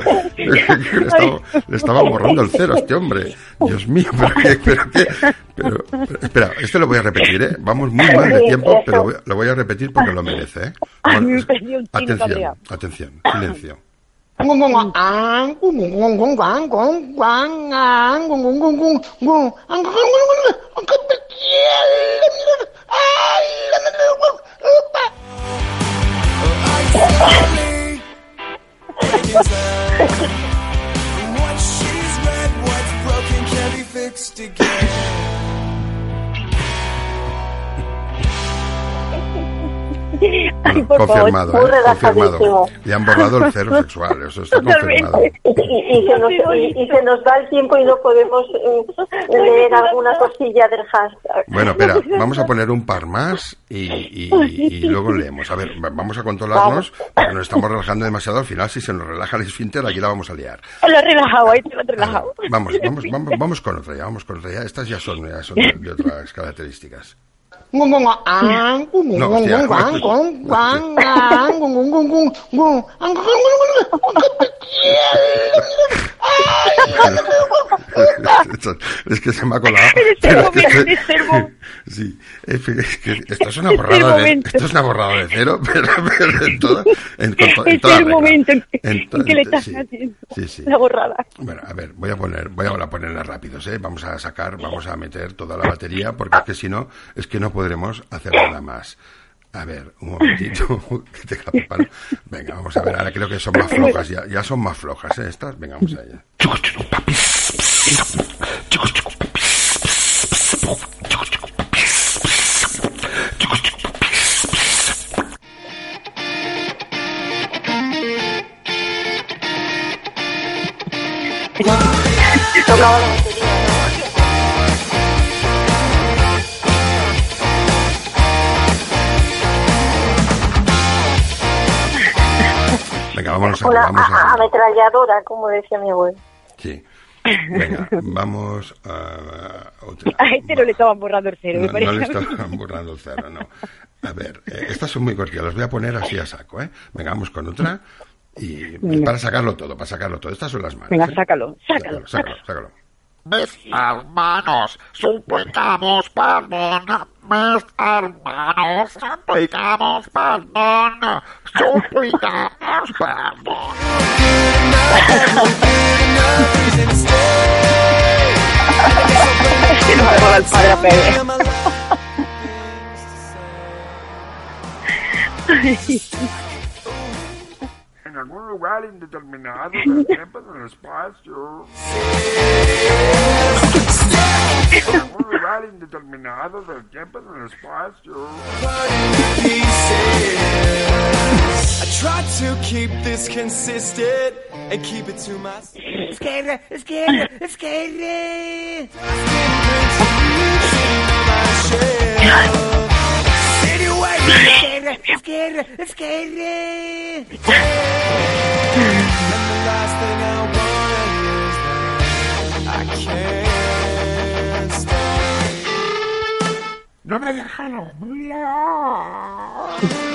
le, estaba, le estaba borrando el cero a este hombre. Dios mío, pero qué, pero qué. Pero, pero- espera, esto lo voy a repetir, ¿eh? Vamos muy mal de tiempo, pero voy- lo voy a repetir porque lo merece, ¿eh? A mí me Bueno, perdió un chino atención, cabreado. atención, silencio. What she's read, what's broken can be fixed again. Ay, por favor. confirmado, muy ¿eh? Confirmado. Le han borrado el cero sexual, eso está confirmado. Y, y se nos, y, y se nos va el tiempo y no podemos eh, leer alguna cosilla del hashtag. Bueno, espera, vamos a poner un par más y, y- y luego leemos. A ver, va- vamos a controlarnos, porque nos estamos relajando demasiado. Al final, si se nos relaja el esfínter, aquí la vamos a liar. Lo he relajado, ahí te lo he relajado. Vamos, vamos, vamos, vamos con otra ya, vamos con otra ya. Estas ya son, ya son de, de otras características. No. Es que se me ha colado. Eres Pero el es que- momento, eres el momento. Sí, es es que esto es una borrada de, esto es una borrada de cero, pero, pero en toda, en, con to- en Es toda el regla. momento en que, En to- en que le estás sí, haciendo sí, sí. la borrada. Bueno, a ver, voy a poner, voy a ponerla rápidos, ¿eh? Vamos a sacar, vamos a meter toda la batería, porque es que si no, es que no podremos hacer nada más. A ver, un momentito, que te. Venga, vamos a ver, ahora creo que son más flojas, ya, ya son más flojas, ¿eh? Estas, venga, vamos allá. Batería. Venga, vámonos a, Una vamos a- a, ametralladora, como decía mi abuelo. sí. Venga, vamos a otra. A este no le estaban borrando el cero, me No, parece. no le estaban borrando el cero, no. A ver, eh, estas son muy cortitas, las voy a poner así a saco, ¿eh? Venga, vamos con otra. Y para sacarlo todo, para sacarlo todo. Estas son las manos. Venga, ¿eh? sácalo, sácalo. Sácalo, sácalo. Mis hermanos, suplicamos perdón. Mis hermanos, suplicamos perdón. Suplicamos perdón. Nos el padre Pepe. En algún lugar indeterminado del tiempo y del espacio. En algún lugar indeterminado del tiempo y del espacio. I try to keep this consistent and keep it to myself. Izquierda, izquierda, izquierda. izquierda, izquierda. No me dejaron.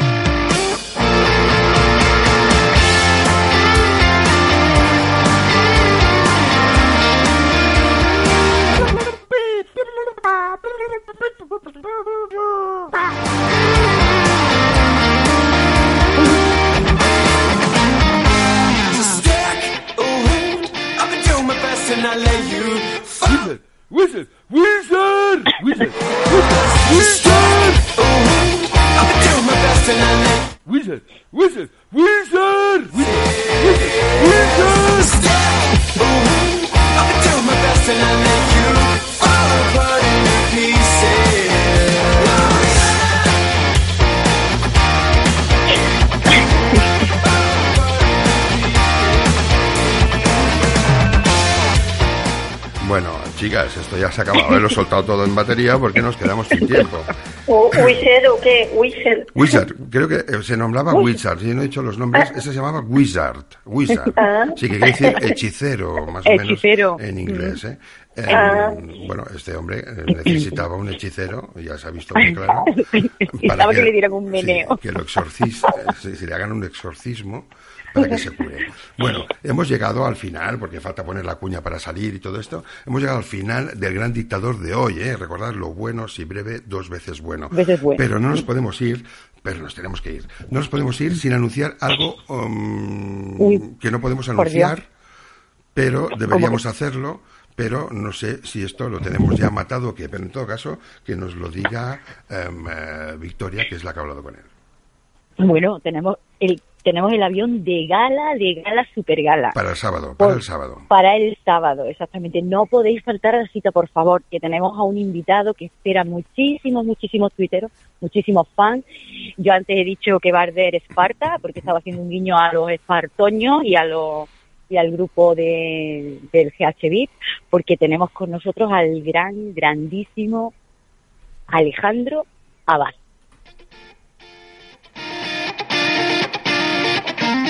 and I let you fuck. Wizard, wizard, wizard, wizard, wizard. Ooh, I do my best and I let. Wizard, wizard, wizard, wizard, wizard, wizard. Ooh, I my best and I let you fuck. Chicas, esto ya se acaba. Haberlo soltado todo en batería porque nos quedamos sin tiempo. ¿O Wizard o qué? Wizard. Wizard, creo que eh, se nombraba. Wizard, si no he dicho los nombres, ese se llamaba Wizard, Wizard. Ah. Sí, que quiere decir hechicero, más o menos Hechicero. en inglés. ¿eh? Eh, Ah. Bueno, este hombre eh, necesitaba un hechicero, ya se ha visto muy claro. Necesitaba que le dieran un meneo. que lo exorciste, si, si le hagan un exorcismo para que se cure. Bueno, hemos llegado al final, porque falta poner la cuña para salir y todo esto, hemos llegado al final del gran dictador de hoy, ¿eh? Recordad lo bueno, si breve, dos veces bueno. Veces bueno. Pero no nos podemos ir, pero nos tenemos que ir. No nos podemos ir sin anunciar algo um, Uy, que no podemos anunciar, pero deberíamos hacerlo. Pero no sé si esto lo tenemos ya matado o qué. Pero en todo caso, que nos lo diga eh, Victoria, que es la que ha hablado con él. Bueno, tenemos el tenemos el avión de gala, de gala, super gala. Para el sábado, para Por- el sábado. Para el sábado, exactamente. No podéis faltar a la cita, por favor, que tenemos a un invitado que espera muchísimos, muchísimos tuiteros, muchísimos fans. Yo antes he dicho que va a arder Esparta, porque estaba haciendo un guiño a los espartoños y a los y al grupo de, del GHB, porque tenemos con nosotros al gran, grandísimo Alejandro Abad.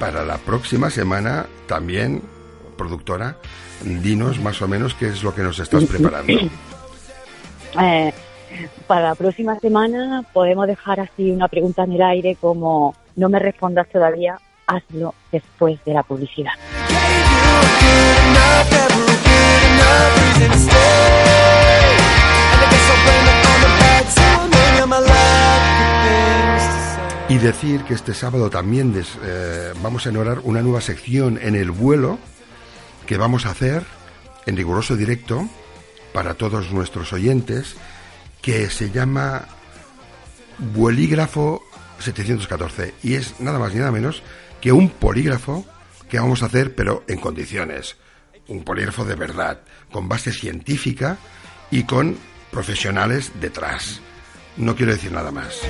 para la próxima semana también, productora, dinos más o menos qué es lo que nos estás preparando. Eh, para la próxima semana podemos dejar así una pregunta en el aire como no me respondas todavía, hazlo después de la publicidad. Y decir que este sábado también eh, vamos a enorar una nueva sección en el vuelo que vamos a hacer en riguroso directo para todos nuestros oyentes que se llama Vuelígrafo 714 y es nada más ni nada menos que un polígrafo que vamos a hacer pero en condiciones. Un polígrafo de verdad, con base científica y con profesionales detrás. No quiero decir nada más.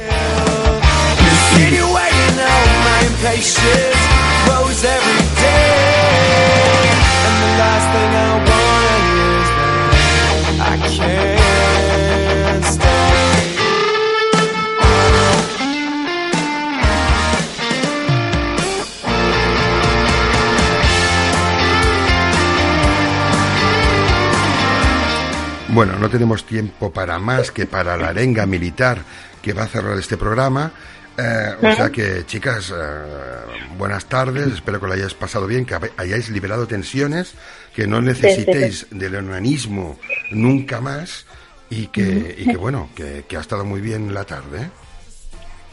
Bueno, no tenemos tiempo para más que para la arenga militar que va a cerrar este programa. Eh, o sea que, chicas, eh, buenas tardes. Espero que lo hayáis pasado bien, que hayáis liberado tensiones, que no necesitéis del onanismo nunca más y que, y que bueno, que, que ha estado muy bien la tarde.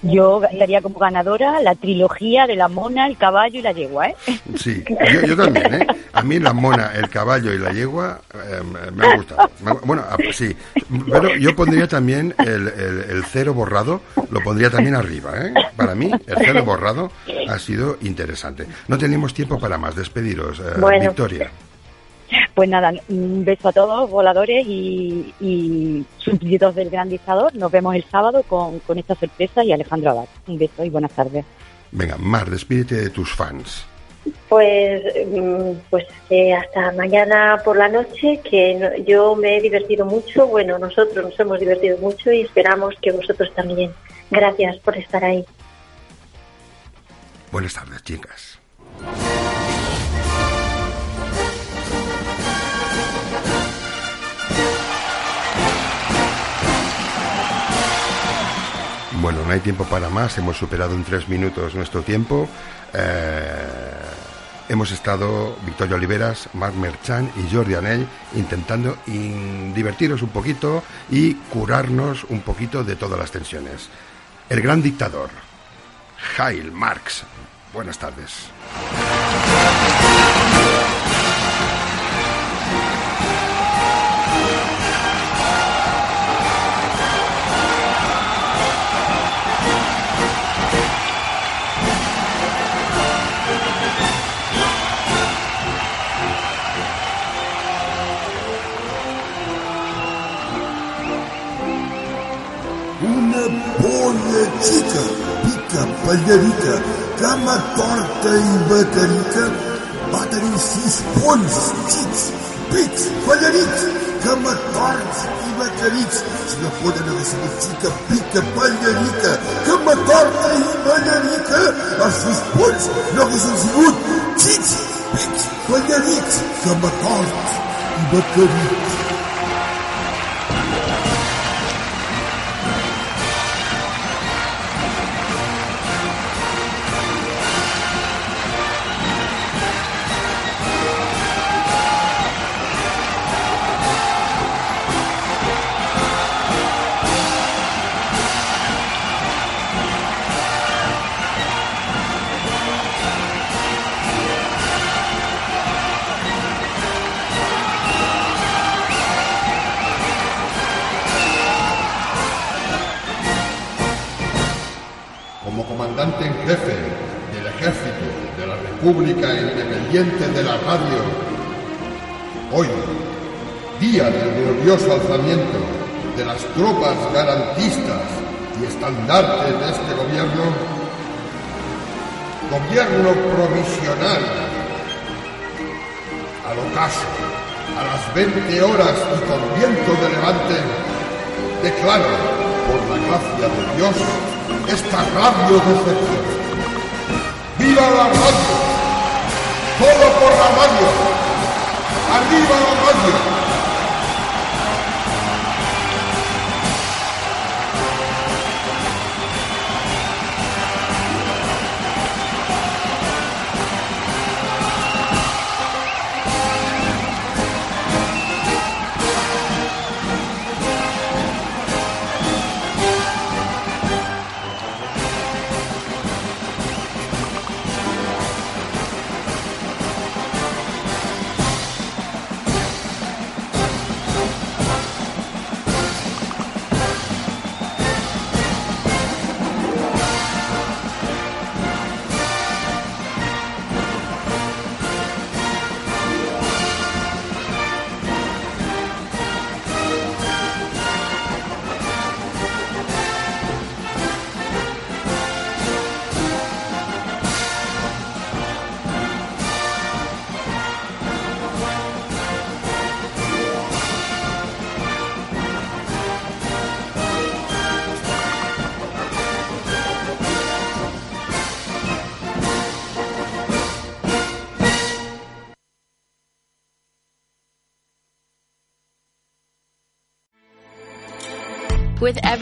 Yo daría como ganadora la trilogía de la mona, el caballo y la yegua, ¿eh? Sí, yo, yo también, ¿eh? A mí la mona, el caballo y la yegua eh, me han gustado. Bueno, ah, sí, pero yo pondría también el, el- el cero borrado, lo pondría también arriba, ¿eh? Para mí, el cero borrado ha sido interesante. No tenemos tiempo para más, despediros, eh, Bueno. Victoria. Pues nada, un beso a todos, voladores y, y súbditos del gran dictador. Nos vemos el sábado con, con esta sorpresa y Alejandro Abad. Un beso y buenas tardes. Venga, Mar, despídete de tus fans. Pues, mm, pues eh, hasta mañana por la noche, que no- yo me he divertido mucho. Bueno, nosotros nos hemos divertido mucho y esperamos que vosotros también. Gracias por estar ahí. Buenas tardes, chicas. Bueno, no hay tiempo para más, hemos superado en tres minutos nuestro tiempo. Eh, hemos estado Victoria Oliveras, Marc Merchan y Jordi Anell intentando in- divertirnos un poquito y curarnos un poquito de todas las tensiones. El gran dictador, Jail Marx. Buenas tardes. Pagarica, Pagarica, Cama Torta e Bacarica, Batarifis, Pones, Tits, Pits, Pagarica, Cama Torta e Bacarica, se não for pode de significa pica, Pagarica, Cama Torta e Bacarica, as suas pones, não são segundo, Tits, Pits, Pagarica, Cama Torta e Bacarica. De la Radio, hoy, día del glorioso alzamiento de las tropas garantistas y estandartes de este gobierno, gobierno provisional, al ocaso, a las 20 horas y con viento de levante, declaro, por la gracia de Dios, esta radio de. ¡Viva la radio! ¡Todo por la radio! ¡Arriba la radio!